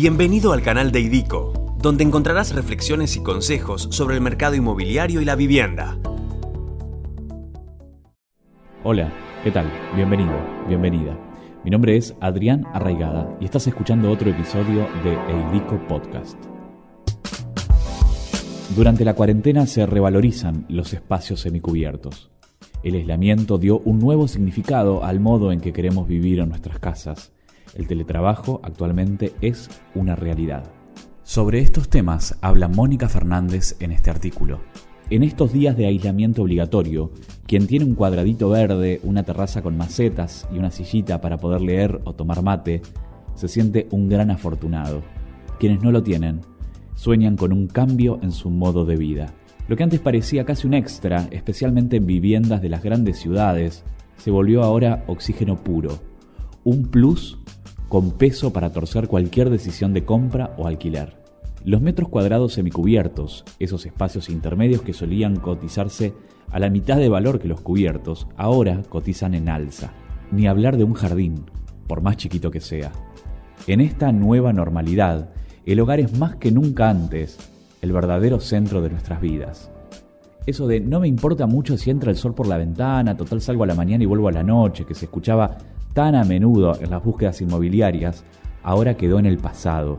Bienvenido al canal de IDICO, donde encontrarás reflexiones y consejos sobre el mercado inmobiliario y la vivienda. Hola, ¿qué tal? Bienvenido, bienvenida. Mi nombre es Adrián Arraigada y estás escuchando otro episodio de IDICO Podcast. Durante la cuarentena se revalorizan los espacios semicubiertos. El aislamiento dio un nuevo significado al modo en que queremos vivir en nuestras casas el teletrabajo actualmente es una realidad. Sobre estos temas habla Mónica Fernández en este artículo. En estos días de aislamiento obligatorio, quien tiene un cuadradito verde, una terraza con macetas y una sillita para poder leer o tomar mate, se siente un gran afortunado. Quienes no lo tienen, sueñan con un cambio en su modo de vida. Lo que antes parecía casi un extra, especialmente en viviendas de las grandes ciudades, se volvió ahora oxígeno puro, un plus con peso para torcer cualquier decisión de compra o alquiler. Los metros cuadrados semicubiertos, esos espacios intermedios que solían cotizarse a la mitad de valor que los cubiertos, ahora cotizan en alza. Ni hablar de un jardín, por más chiquito que sea. En esta nueva normalidad, el hogar es más que nunca antes el verdadero centro de nuestras vidas. Eso de no me importa mucho si entra el sol por la ventana, total salgo a la mañana y vuelvo a la noche, que se escuchaba tan a menudo en las búsquedas inmobiliarias, ahora quedó en el pasado.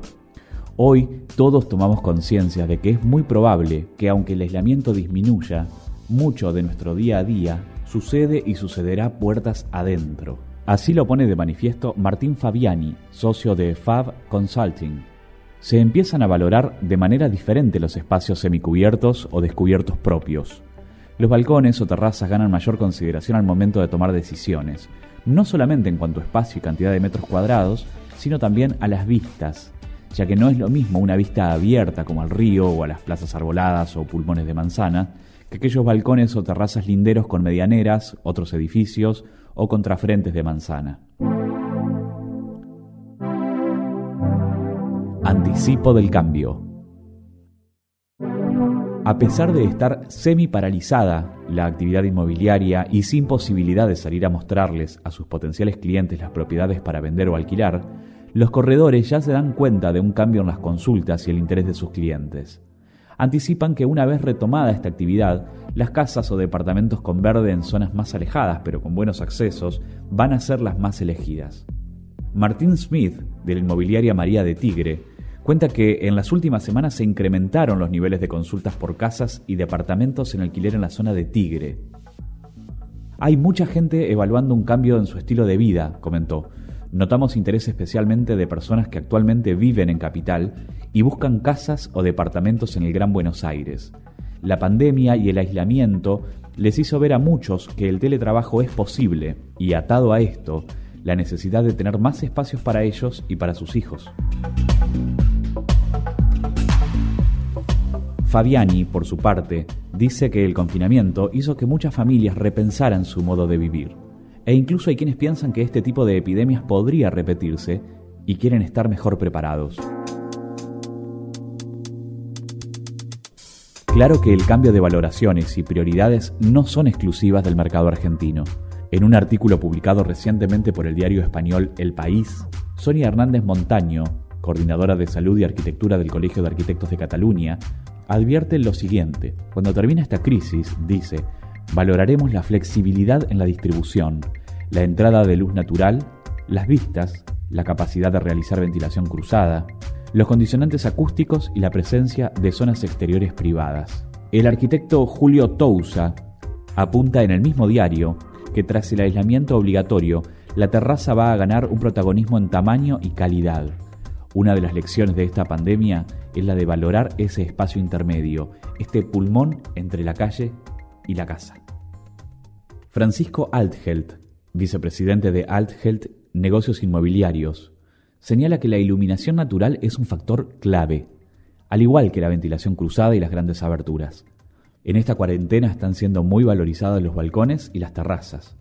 Hoy todos tomamos conciencia de que es muy probable que aunque el aislamiento disminuya, mucho de nuestro día a día sucede y sucederá puertas adentro. Así lo pone de manifiesto Martín Fabiani, socio de Fab Consulting. Se empiezan a valorar de manera diferente los espacios semicubiertos o descubiertos propios. Los balcones o terrazas ganan mayor consideración al momento de tomar decisiones, no solamente en cuanto a espacio y cantidad de metros cuadrados, sino también a las vistas, ya que no es lo mismo una vista abierta como al río o a las plazas arboladas o pulmones de manzana, que aquellos balcones o terrazas linderos con medianeras, otros edificios o contrafrentes de manzana. Anticipo del cambio. A pesar de estar semi paralizada la actividad inmobiliaria y sin posibilidad de salir a mostrarles a sus potenciales clientes las propiedades para vender o alquilar, los corredores ya se dan cuenta de un cambio en las consultas y el interés de sus clientes. Anticipan que una vez retomada esta actividad, las casas o departamentos con verde en zonas más alejadas pero con buenos accesos van a ser las más elegidas. Martín Smith, de la inmobiliaria María de Tigre, cuenta que en las últimas semanas se incrementaron los niveles de consultas por casas y departamentos en alquiler en la zona de Tigre. Hay mucha gente evaluando un cambio en su estilo de vida, comentó. Notamos interés especialmente de personas que actualmente viven en capital y buscan casas o departamentos en el Gran Buenos Aires. La pandemia y el aislamiento les hizo ver a muchos que el teletrabajo es posible y atado a esto, la necesidad de tener más espacios para ellos y para sus hijos. Fabiani, por su parte, dice que el confinamiento hizo que muchas familias repensaran su modo de vivir. E incluso hay quienes piensan que este tipo de epidemias podría repetirse y quieren estar mejor preparados. Claro que el cambio de valoraciones y prioridades no son exclusivas del mercado argentino. En un artículo publicado recientemente por el diario español El País, Sonia Hernández Montaño, coordinadora de salud y arquitectura del Colegio de Arquitectos de Cataluña, advierte lo siguiente. Cuando termina esta crisis, dice, valoraremos la flexibilidad en la distribución, la entrada de luz natural, las vistas, la capacidad de realizar ventilación cruzada, los condicionantes acústicos y la presencia de zonas exteriores privadas. El arquitecto Julio Tousa apunta en el mismo diario que tras el aislamiento obligatorio, la terraza va a ganar un protagonismo en tamaño y calidad. Una de las lecciones de esta pandemia es la de valorar ese espacio intermedio, este pulmón entre la calle y la casa. Francisco Althelt, vicepresidente de Althelt Negocios Inmobiliarios, señala que la iluminación natural es un factor clave, al igual que la ventilación cruzada y las grandes aberturas. En esta cuarentena están siendo muy valorizados los balcones y las terrazas.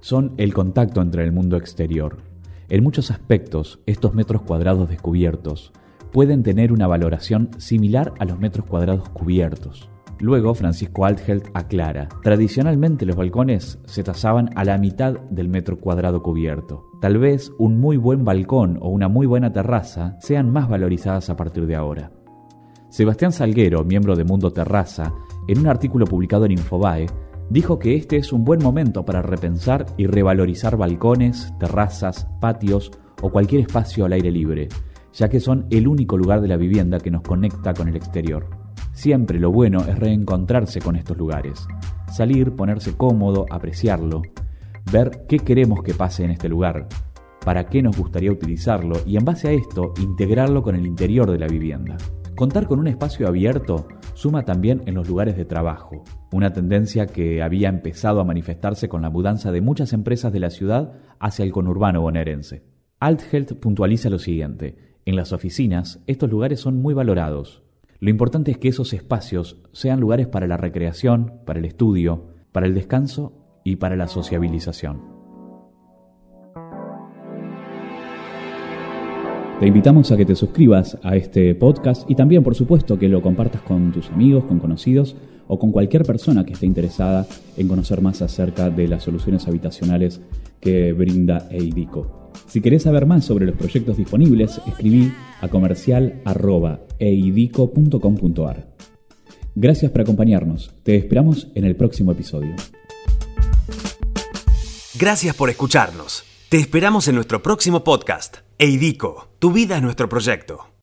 Son el contacto entre el mundo exterior. En muchos aspectos, estos metros cuadrados descubiertos pueden tener una valoración similar a los metros cuadrados cubiertos. Luego, Francisco Althelt aclara, tradicionalmente los balcones se tasaban a la mitad del metro cuadrado cubierto. Tal vez un muy buen balcón o una muy buena terraza sean más valorizadas a partir de ahora. Sebastián Salguero, miembro de Mundo Terraza, en un artículo publicado en Infobae, dijo que este es un buen momento para repensar y revalorizar balcones, terrazas, patios o cualquier espacio al aire libre, ya que son el único lugar de la vivienda que nos conecta con el exterior. Siempre lo bueno es reencontrarse con estos lugares, salir, ponerse cómodo, apreciarlo, ver qué queremos que pase en este lugar, para qué nos gustaría utilizarlo y en base a esto integrarlo con el interior de la vivienda. Contar con un espacio abierto suma también en los lugares de trabajo, una tendencia que había empezado a manifestarse con la mudanza de muchas empresas de la ciudad hacia el conurbano bonaerense. Althelt puntualiza lo siguiente, en las oficinas estos lugares son muy valorados, lo importante es que esos espacios sean lugares para la recreación, para el estudio, para el descanso y para la sociabilización. Te invitamos a que te suscribas a este podcast y también, por supuesto, que lo compartas con tus amigos, con conocidos o con cualquier persona que esté interesada en conocer más acerca de las soluciones habitacionales que brinda Eidico. Si querés saber más sobre los proyectos disponibles, escribí a comercial.eidico.com.ar. Gracias por acompañarnos. Te esperamos en el próximo episodio. Gracias por escucharnos. Te esperamos en nuestro próximo podcast. Eidico, tu vida es nuestro proyecto.